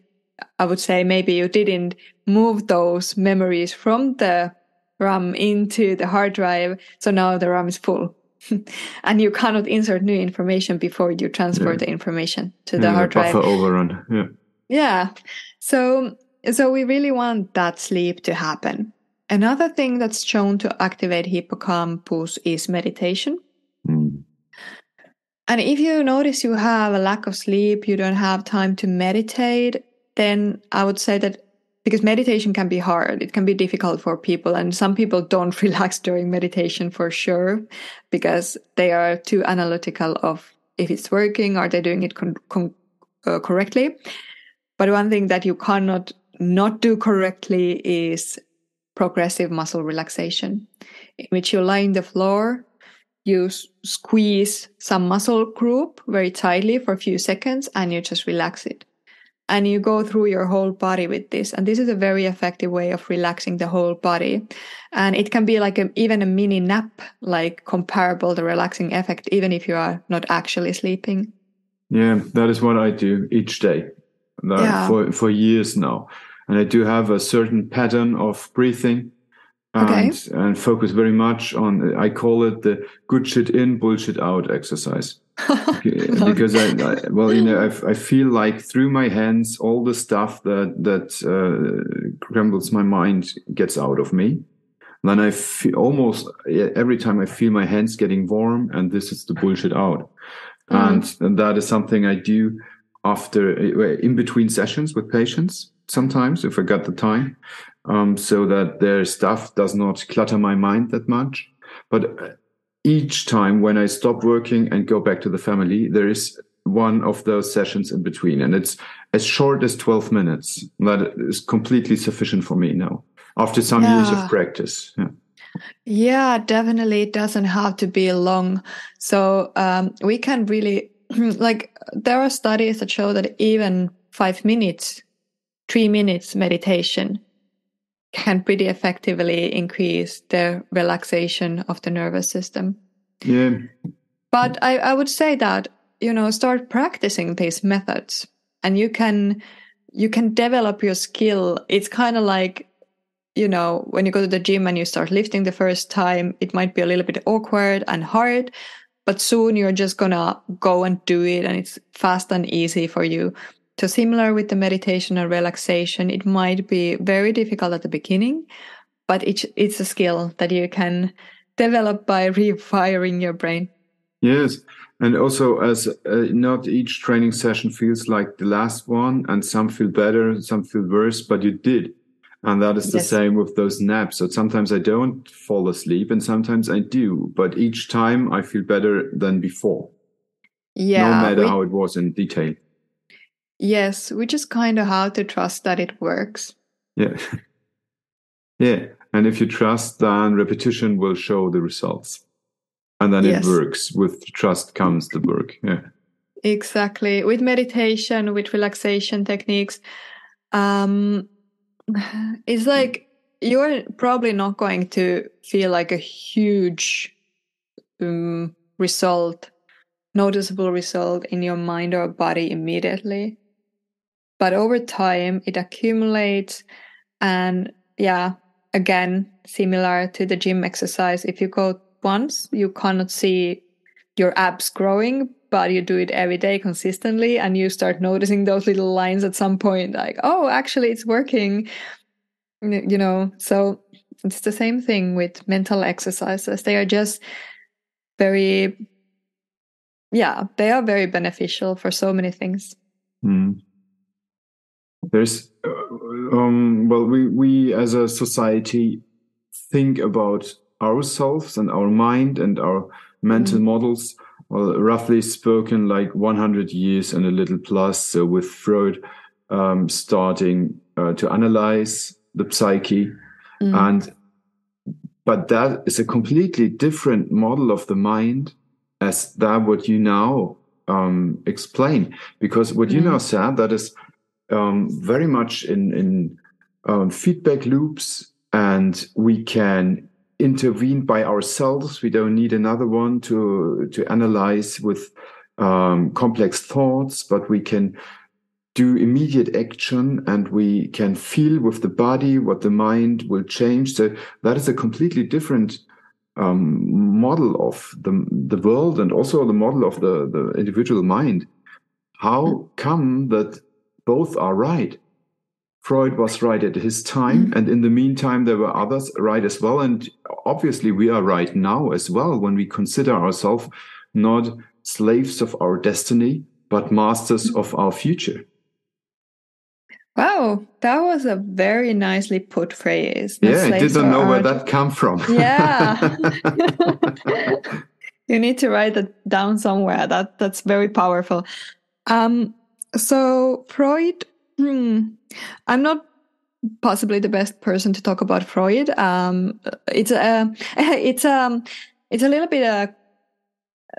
i would say maybe you didn't move those memories from the ram into the hard drive so now the ram is full. <laughs> And you cannot insert new information before you transfer yeah. the information to the hard drive. buffer overrun. Yeah. Yeah. So so we really want that sleep to happen Another thing that's shown to activate hippocampus is meditation. Mm. And if you notice you have a lack of sleep, you don't have time to meditate, then I would say that because meditation can be hard, it can be difficult for people. And some people don't <laughs> relax during meditation for sure because they are too analytical of if it's working, are they doing it con- con- uh, correctly? But one thing that you cannot not do correctly is progressive muscle relaxation, in which you lie on the floor, you squeeze some muscle group very tightly for a few seconds, and you just relax it. And you go through your whole body with this. And this is a very effective way of relaxing the whole body. And it can be like a, even a mini nap, like comparable the relaxing effect, even if you are not actually sleeping. Yeah, that is what I do each day yeah. for, for years now and I do have a certain pattern of breathing and, okay. and focus very much on, I call it the good shit in, bullshit out exercise. <laughs> because I, I, well, you know, I, I feel like through my hands, all the stuff that, that, uh, crumbles my mind gets out of me. then I feel almost every time I feel my hands getting warm and this is the bullshit out. Mm. And, and that is something I do after, in between sessions with patients sometimes if I got the time, um, so that their stuff does not clutter my mind that much. But uh, each time when I stop working and go back to the family, there is one of those sessions in between, and it's as short as 12 minutes. That is completely sufficient for me now after some yeah. years of practice. Yeah. Yeah, definitely. It doesn't have to be long. So um, we can really, <clears throat> like, there are studies that show that even five minutes three minutes meditation can pretty effectively increase the relaxation of the nervous system. Yeah. But I, I would say that, you know, start practicing these methods and you can you can develop your skill. It's kind of like, you know, when you go to the gym and you start lifting the first time, it might be a little bit awkward and hard, but soon you're just gonna go and do it and it's fast and easy for you. So similar with the meditation and relaxation, it might be very difficult at the beginning, but it's it's a skill that you can develop by <laughs> refiring your brain. Yes, and also as uh, not each training session feels like the last one, and some feel better, some feel worse, but you did. And that is the yes. same with those naps. So sometimes I don't fall asleep and sometimes I do, but each time I feel better than before. Yeah. No matter we, how it was in detail. Yes, we just kind of have to trust that it works. Yeah. <laughs> yeah. And if you trust, then repetition will show the results. and then yes. it works with trust comes the work yeah exactly with meditation with relaxation techniques um <sighs> it's like you're probably not going to feel like a huge um, result noticeable result in your mind or body immediately but over time it accumulates and yeah again similar to the gym exercise if you go once you cannot see your abs growing but you do it every day consistently and you start noticing those little lines at some point like oh actually it's working. You know so it's the same thing with mental exercises. They are just very yeah they are very beneficial for so many things. Mm. There's uh, um, well we we as a society think about ourselves and our mind and our mental mm. models well, roughly spoken, like 100 years and a little plus. So with Freud um, starting uh, to analyze the psyche, mm. and but that is a completely different model of the mind as that what you now um, explain. Because what mm. you now said that is um, very much in in um, feedback loops, and we can intervene by ourselves. We don't need another one to to analyze with um, complex thoughts, but we can do immediate action and we can feel with the body what the mind will change. So that is a completely different um, model of the the world and also the model of the the individual mind. How come that both are right? Freud was right at his time, mm-hmm. and in the meantime, there were others right as well. And obviously, we are right now as well when we consider ourselves not slaves of our destiny, but masters mm-hmm. of our future. Wow, that was a very nicely put phrase. yeah, I didn't know where that came from. <laughs> Yeah. <laughs> you need to write that down somewhere. That that's very powerful. Um, so Freud Hmm. I'm not possibly the best person to talk about Freud. Um, it's a <laughs> it's a um, it's a little bit a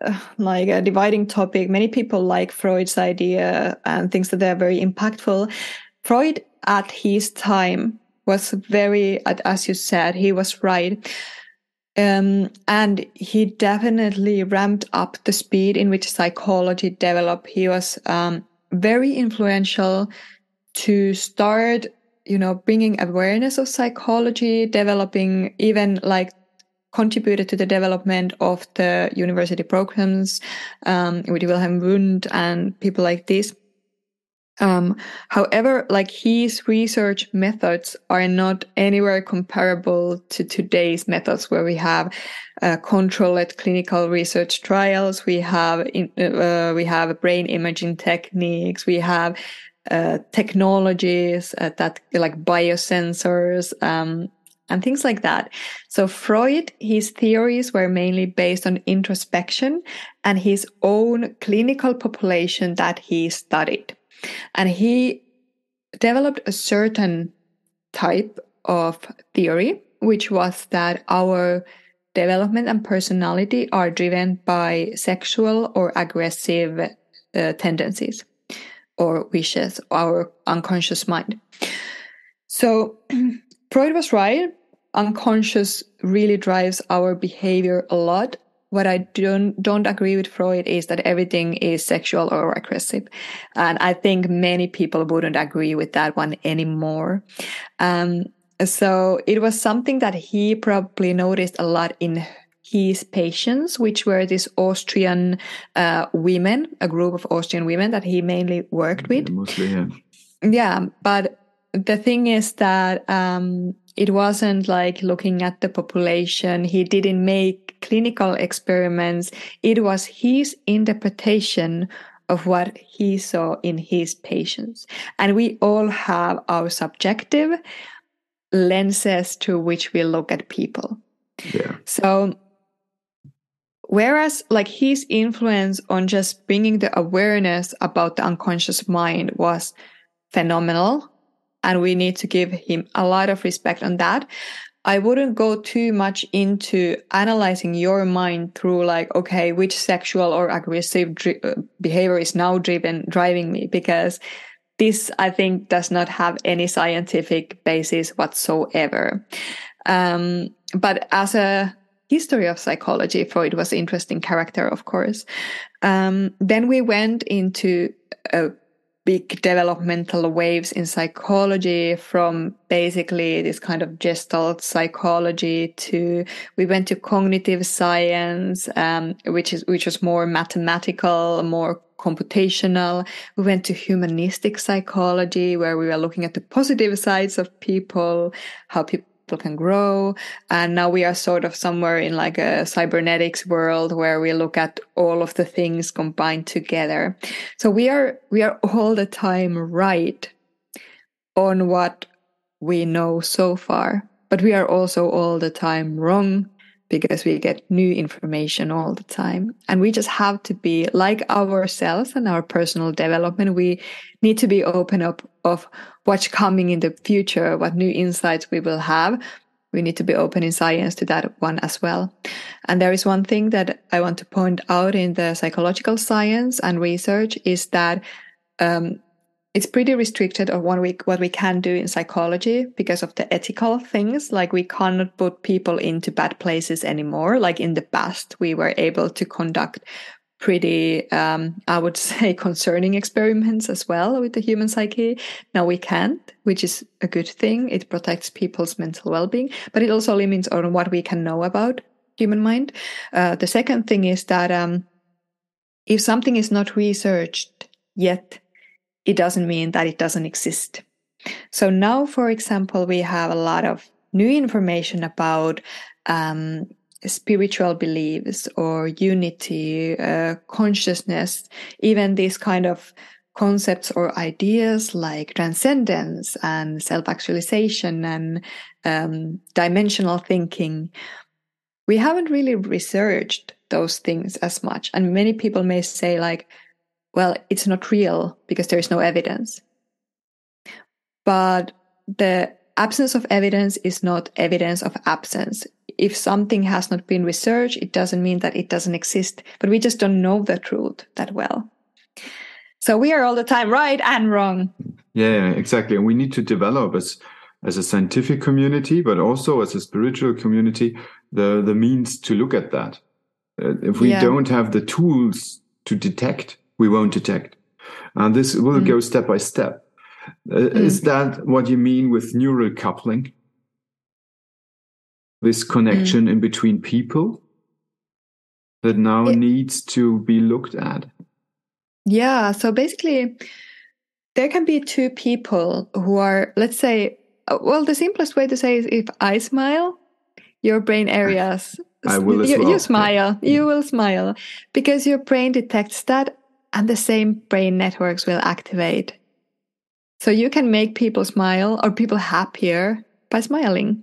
uh, like a dividing topic. Many people like Freud's idea and thinks that they're very impactful. Freud at his time was very, as you said, he was right. Um, and he definitely ramped up the speed in which psychology developed. He was um, very influential to start you know bringing awareness of psychology developing even like contributed to the development of the university programs um, with wilhelm wundt and people like this um, however like his research methods are not anywhere comparable to today's methods where we have uh, controlled clinical research trials we have in, uh, we have brain imaging techniques we have uh, technologies uh, that like biosensors um, and things like that. So Freud, his theories were mainly based on introspection and his own clinical population that he studied. And he developed a certain type of theory, which was that our development and personality are driven by sexual or aggressive uh, tendencies or wishes, our unconscious mind. So <clears throat> Freud was right. Unconscious really drives our behavior a lot. What I don't don't agree with Freud is that everything is sexual or aggressive, and I think many people wouldn't agree with that one anymore. Um, so it was something that he probably noticed a lot in his patients, which were these Austrian uh, women, a group of Austrian women that he mainly worked with. Mostly, yeah. Yeah, but the thing is that um, it wasn't like looking at the population. He didn't make clinical experiments. It was his interpretation of what he saw in his patients. And we all have our subjective lenses to which we look at people. Yeah. So Whereas, like his influence on just bringing the awareness about the unconscious mind was phenomenal. And we need to give him a lot of respect on that. I wouldn't go too much into analyzing your mind through like, okay, which sexual or aggressive dri- uh, behavior is now driven driving me because this I think does not have any scientific basis whatsoever. Um, but as a history of psychology, Freud was an interesting character, of course. Um, then we went into a big developmental waves in psychology from basically this kind of gestalt psychology to we went to cognitive science um, which is which was more mathematical more computational. We went to humanistic psychology where we were looking at the positive sides of people how people people can grow. And now we are sort of somewhere in like a cybernetics world where we look at all of the things combined together. So we are, we are all the time right on what we know so far, but we are also all the time wrong because we get new information all the time. And we just have to be like ourselves and our personal development. We need to be open up of what's coming in the future, what new insights we will have. We need to be open in science to that one as well. And there is one thing that I want to point out in the psychological science and research is that um, it's pretty restricted of what we what we can do in psychology because of the ethical things. Like we cannot put people into bad places anymore. Like in the past we were able to conduct pretty um, i would <laughs> say concerning experiments as well with the human psyche. Now we can't which is a good thing. It protects people's mental well-being but it also limits on what we can know about human mind. Uh, the second thing is that um, if something is not researched yet it doesn't mean that it doesn't exist. So now, for example, we have a lot of new information about um, spiritual beliefs or unity, uh, consciousness, even these kind of concepts or ideas like transcendence and self-actualization and um, dimensional thinking. We haven't really researched those things as much. And many people may say like, well, it's not real because there is no evidence. But the absence of evidence is not evidence of absence. If something has not been researched, it doesn't mean that it doesn't exist, but we just don't know the truth that well. So we are all the time right and wrong. Yeah, exactly. And we need to develop as as a scientific community, but also as a spiritual community, the the means to look at that. Uh, if we yeah. don't have the tools to detect we won't detect. And this will mm. go step by step. Uh, mm. Is that what you mean with neural coupling? This connection mm. in between people that now it, needs to be looked at? Yeah. So basically, there can be two people who are, let's say, uh, well, the simplest way to say is if I smile, your brain areas <laughs> I will you, well. you, smile you will smile because your brain detects that and the same brain networks will activate. So you can make people smile or people happier by smiling.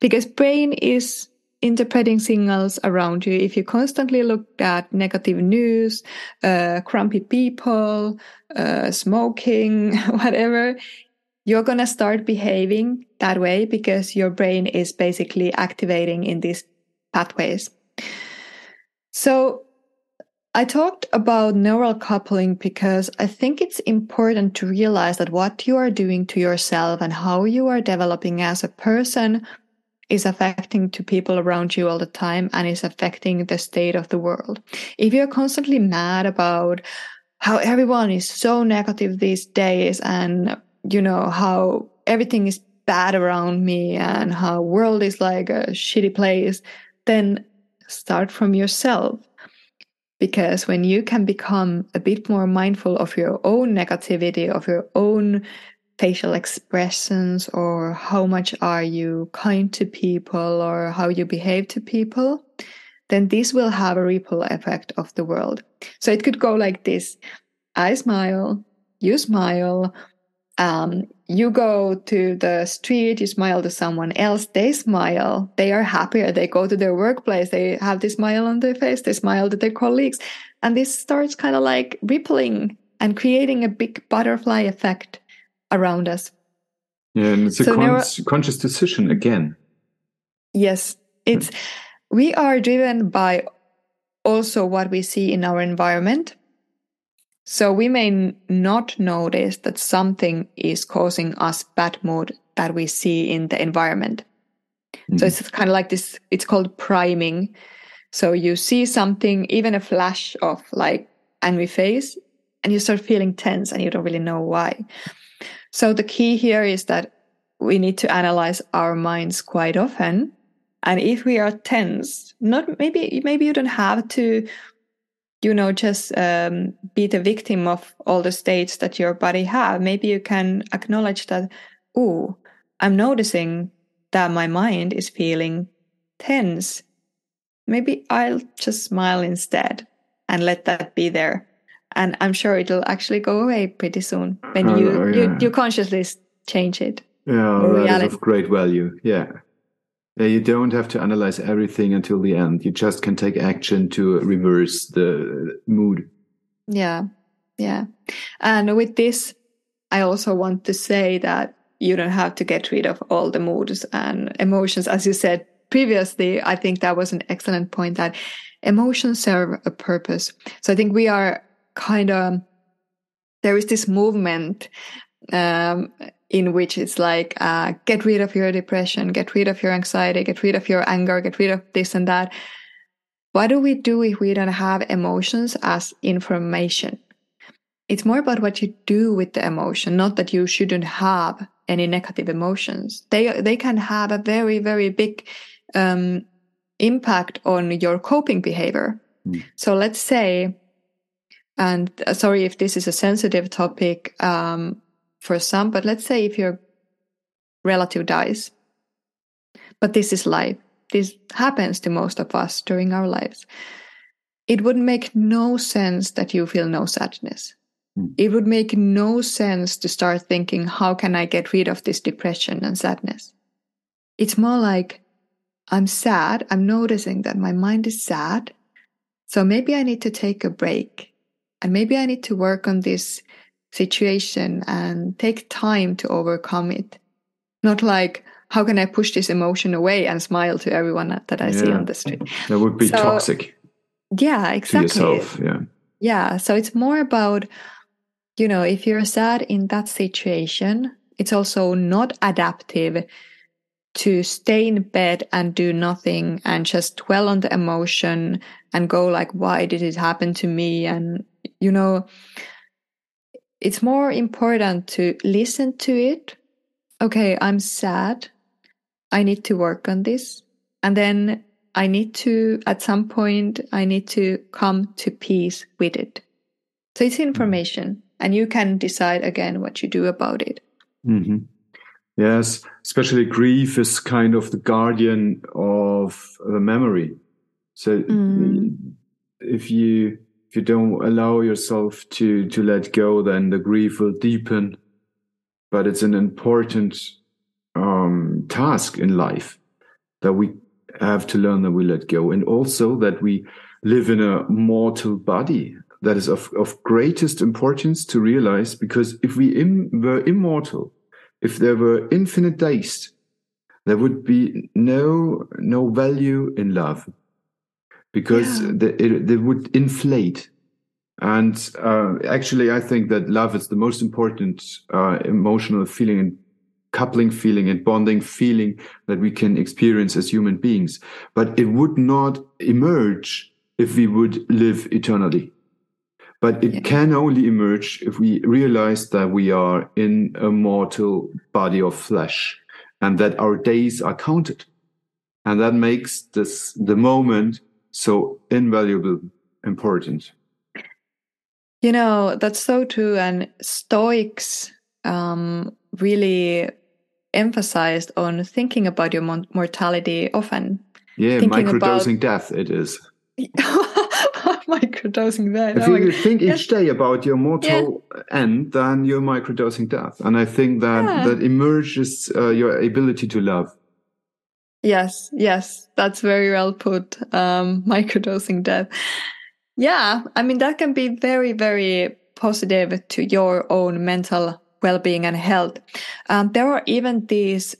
Because brain is interpreting signals around you. If you constantly look at negative news, uh, people, uh, smoking, <laughs> whatever, you're going to start behaving that way because your brain is basically activating in these pathways. So I talked about neural coupling because I think it's important to realize that what you are doing to yourself and how you are developing as a person is affecting to people around you all the time and is affecting the state of the world. If you're constantly mad about how everyone is so negative these days and you know how everything is bad around me and how world is like a shitty place, then start from yourself because when you can become a bit more mindful of your own negativity, of your own facial expressions, or how much are you kind to people, or how you behave to people, then this will have a ripple effect of the world. So it could go like this I smile, you smile, um, you go to the street, you smile to someone else, they smile, they are happier, they go to their workplace, they have this smile on their face, they smile to their colleagues. And this starts kind of like rippling and creating a big butterfly effect around us. Yeah, and it's a con- conscious decision again. Yes, it's we are driven by also what we see in our environment. So we may not notice that something is causing us bad mood that we see in the environment. Mm. So it's kind of like this, it's called priming. So you see something, even a flash of like angry face, and you start feeling tense and you don't really know why. So the key here is that we need to analyze our minds quite often. And if we are tense, not maybe maybe you don't have to, you know, just um, be the victim of all the states that your body have. Maybe you can acknowledge that, oh, I'm noticing that my mind is feeling tense. Maybe I'll just smile instead and let that be there. And I'm sure it'll actually go away pretty soon when you, oh, yeah. you, you consciously change it. Yeah, that reality. is of great value. Yeah. Yeah, you don't have to analyze everything until the end. You just can take action to reverse the mood. Yeah. Yeah. And with this, I also want to say that you don't have to get rid of all the moods and emotions. As you said previously, I think that was an excellent point that emotions serve a purpose. So I think we are kind of, there is this movement um, in which it's like uh, get rid of your depression get rid of your anxiety get rid of your anger get rid of this and that. What do we do if we don't have emotions as information? It's more about what you do with the emotion not that you shouldn't have any negative emotions. They they can have a very very big um, impact on your coping behavior. Mm. so let's say and uh, sorry if this is a sensitive topic um, for some, but let's say if your relative dies, but this is life, this happens to most of us during our lives. It would make no sense that you feel no sadness. Mm. It would make no sense to start thinking, how can I get rid of this depression and sadness? It's more like, I'm sad. I'm noticing that my mind is sad. So maybe I need to take a break and maybe I need to work on this situation and take time to overcome it. Not like, how can I push this emotion away and smile to everyone that I yeah. see on the street? <laughs> That would be so, toxic. Yeah, exactly. To yourself, yeah. Yeah. So it's more about, you know, if you're sad in that situation, it's also not adaptive to stay in bed and do nothing and just dwell on the emotion and go like why did it happen to me and you know it's more important to listen to it. Okay, I'm sad. I need to work on this. And then I need to, at some point, I need to come to peace with it. So it's information, and you can decide again what you do about it. Mm-hmm. Yes, especially grief is kind of the guardian of the memory. So mm. if you if you don't allow yourself to to let go, then the grief will deepen. But it's an important um, task in life that we have to learn that we let go, and also that we live in a mortal body. That is of, of greatest importance to realize because if we Im were immortal, if there were infinite days, there would be no no value in love because yeah. they, it, they would inflate. And uh, actually, I think that love is the most important uh, emotional feeling and coupling feeling and bonding feeling that we can experience as human beings. But it would not emerge if we would live eternally. But it yeah. can only emerge if we realize that we are in a mortal body of flesh and that our days are counted. And that makes this the moment so invaluable important you know that's so true and stoics um, really emphasized on thinking about your mortality often. Yeah microdosing about... death it is. <laughs> Microdosing death if you think each day about your mortal yeah. end then you're microdosing death and i think that yeah. that emerges uh, your ability to love Yes, yes, that's very well put. Um, <laughs> microdosing death. Yeah, I mean, that can be very, very positive to your own mental well being and health. Um, there are even these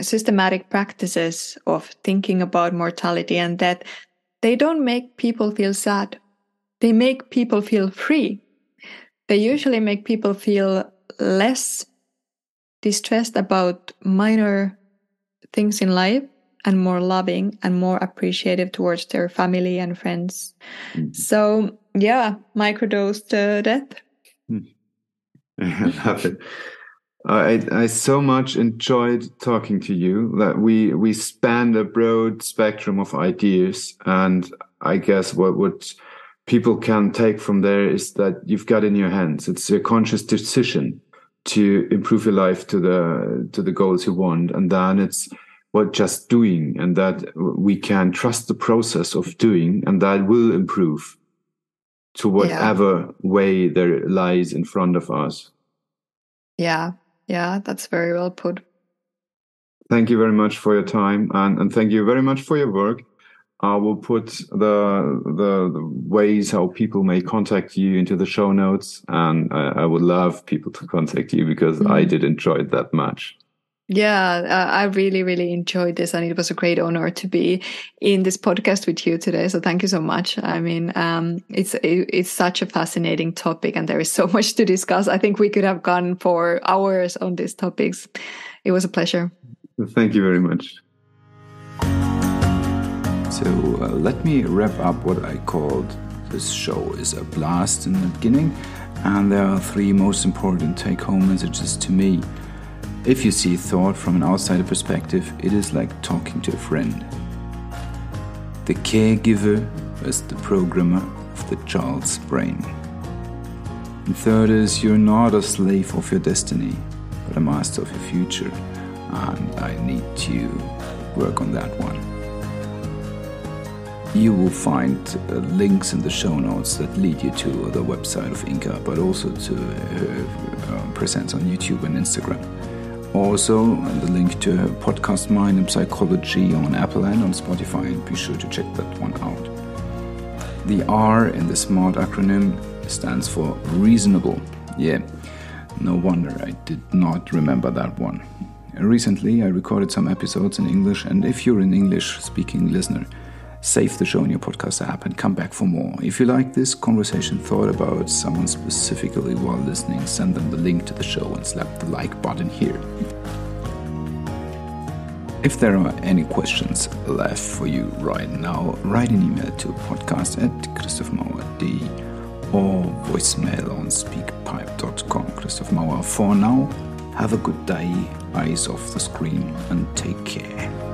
systematic practices of thinking about mortality and death, they don't make people feel sad. They make people feel free. They usually make people feel less distressed about minor things in life and more loving and more appreciative towards their family and friends. Mm. So, yeah, microdosed uh, death. Mm. <laughs> I love it. I, I so much enjoyed talking to you that we we spanned a broad spectrum of ideas, and I guess what what people can take from there is that you've got in your hands. It's a conscious decision to improve your life to the to the goals you want, and then it's what just doing, and that we can trust the process of doing, and that will improve to whatever yeah. way there lies in front of us. Yeah, yeah, that's very well put. Thank you very much for your time and, and thank you very much for your work. I will put the, the, the ways how people may contact you into the show notes, and I, I would love people to contact you because mm. I did enjoy it that much. Yeah, uh, I really, really enjoyed this, and it was a great honor to be in this podcast with you today. So thank you so much. I mean, um, it's it, it's such a fascinating topic, and there is so <laughs> much to discuss. I think we could have gone for hours on these topics. It was a pleasure. Thank you very much. So uh, let me wrap up what I called this show is a blast in the beginning, and there are three most important take-home messages to me. If you see thought from an outsider perspective, it is like talking to a friend. The caregiver is the programmer of the child's brain. And third is you're not a slave of your destiny, but a master of your future. And I need to work on that one. You will find uh, links in the show notes that lead you to the website of Inka, but also to uh, uh, presence on YouTube and Instagram. Also, the link to her podcast Mind and Psychology on Apple and on Spotify, and be sure to check that one out. The R in the SMART acronym stands for reasonable. Yeah, no wonder I did not remember that one. Recently, I recorded some episodes in English, and if you're an English speaking listener, save the show in your podcast app and come back for more. If you like this conversation thought about someone specifically while listening, send them the link to the show and slap the like button here. If there are any questions left for you right now, write an email to podcast at christophmauer.de or voicemail on speakpipe.com. Christoph Mauer, for now, have a good day, eyes off the screen, and take care.